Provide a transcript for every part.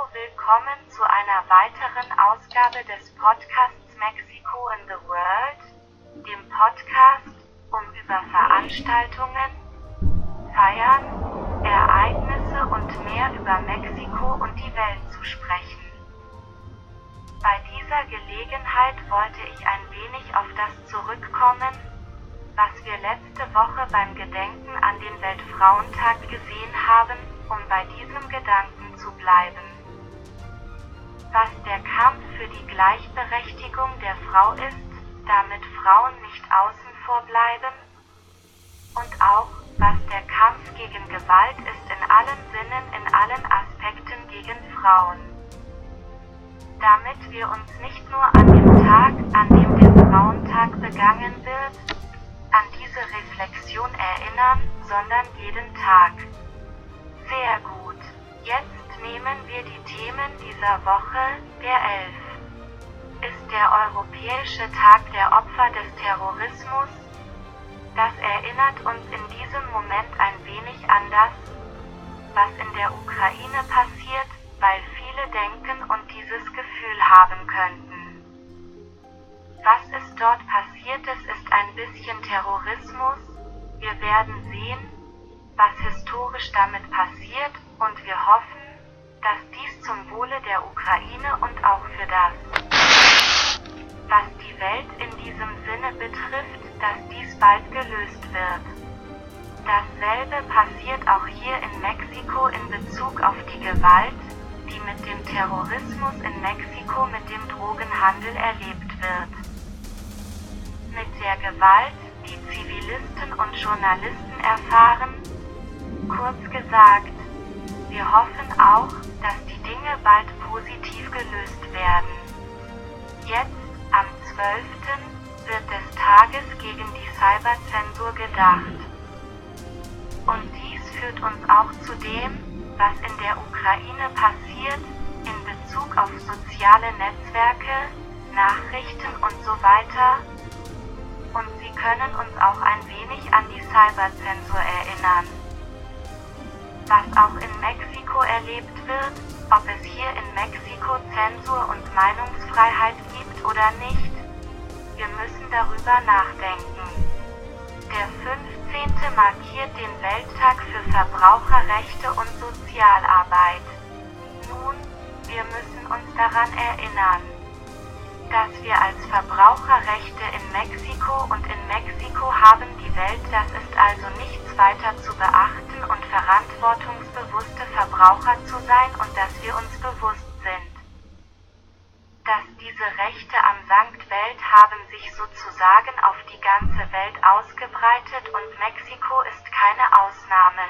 Hallo, willkommen zu einer weiteren Ausgabe des Podcasts Mexico in the World, dem Podcast, um über Veranstaltungen, Feiern, Ereignisse und mehr über Mexiko und die Welt zu sprechen. Bei dieser Gelegenheit wollte ich ein wenig auf das zurückkommen, was wir letzte Woche beim Gedenken an den Weltfrauentag gesehen haben, um bei diesem Gedanken zu bleiben. Was der Kampf für die Gleichberechtigung der Frau ist, damit Frauen nicht außen vor bleiben, und auch, was der Kampf gegen Gewalt ist in allen Sinnen, in allen Aspekten gegen Frauen. Damit wir uns nicht nur an dem Tag, an dem der Frauentag begangen wird, an diese Reflexion erinnern, sondern jeden Tag. Sehr gut. Jetzt nehmen wir die Themen dieser Woche, der 11. Ist der Europäische Tag der Opfer des Terrorismus? Das erinnert uns in diesem Moment ein wenig an das, was in der Ukraine passiert, weil viele denken und dieses Gefühl haben könnten. Was ist dort passiert ist, ist ein bisschen Terrorismus. Wir werden sehen, was historisch damit passiert und wir hoffen, Ukraine und auch für das, was die Welt in diesem Sinne betrifft, dass dies bald gelöst wird. Dasselbe passiert auch hier in Mexiko in Bezug auf die Gewalt, die mit dem Terrorismus in Mexiko mit dem Drogenhandel erlebt wird mit der Gewalt, die Zivilisten und Journalisten erfahren? Kurz gesagt, wir hoffen auch, dass die Dinge bald positiv gelöst werden. Jetzt, am 12. wird des Tages gegen die Cyberzensur gedacht. Und dies führt uns auch zu dem, was in der Ukraine passiert in Bezug auf soziale Netzwerke, Nachrichten und so weiter, und sie können uns auch ein wenig an die Cyberzensur erinnern. Was auch in Mexiko erlebt wird, ob es Zensur und Meinungsfreiheit gibt oder nicht, wir müssen darüber nachdenken. Der 15. markiert den Welttag für Verbraucherrechte und Sozialarbeit. Nun, wir müssen uns daran erinnern dass wir als Verbraucherrechte in Mexiko und in Mexiko haben die Welt, das ist also nichts weiter zu beachten und verantwortungsbewusste Verbraucher zu sein und dass wir uns bewusst diese Rechte am Sankt Welt haben sich sozusagen auf die ganze Welt ausgebreitet und Mexiko ist keine Ausnahme.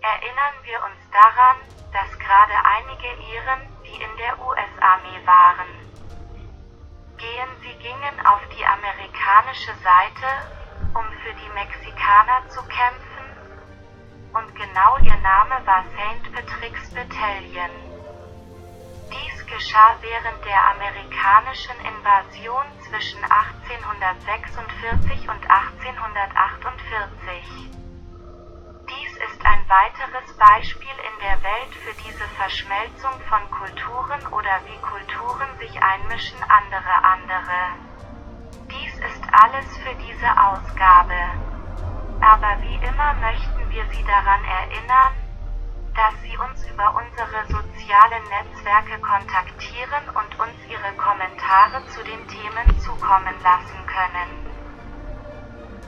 Erinnern wir uns daran, dass gerade einige Iren, die in der US-Armee waren, gehen. Sie gingen auf die amerikanische Seite, um für die Mexikaner zu kämpfen, und genau ihr Name war St. Patrick's Battalion. Dies geschah während der amerikanischen Invasion zwischen 1846 und 1848 ist ein weiteres Beispiel in der Welt für diese Verschmelzung von Kulturen oder wie Kulturen sich einmischen andere andere. Dies ist alles für diese Ausgabe. Aber wie immer möchten wir Sie daran erinnern, dass Sie uns über unsere sozialen Netzwerke kontaktieren und uns Ihre Kommentare zu den Themen zukommen lassen können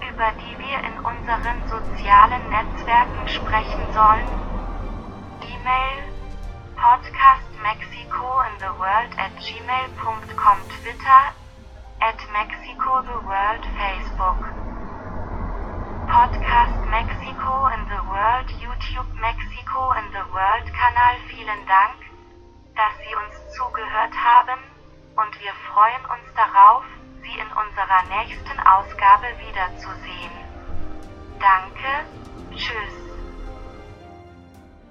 über die wir in unseren sozialen Netzwerken sprechen sollen? E-Mail Podcast Mexico in the World at gmail.com Twitter at Mexico the World Facebook Podcast Mexico uns darauf, Sie in unserer nächsten Ausgabe wiederzusehen. Danke, tschüss.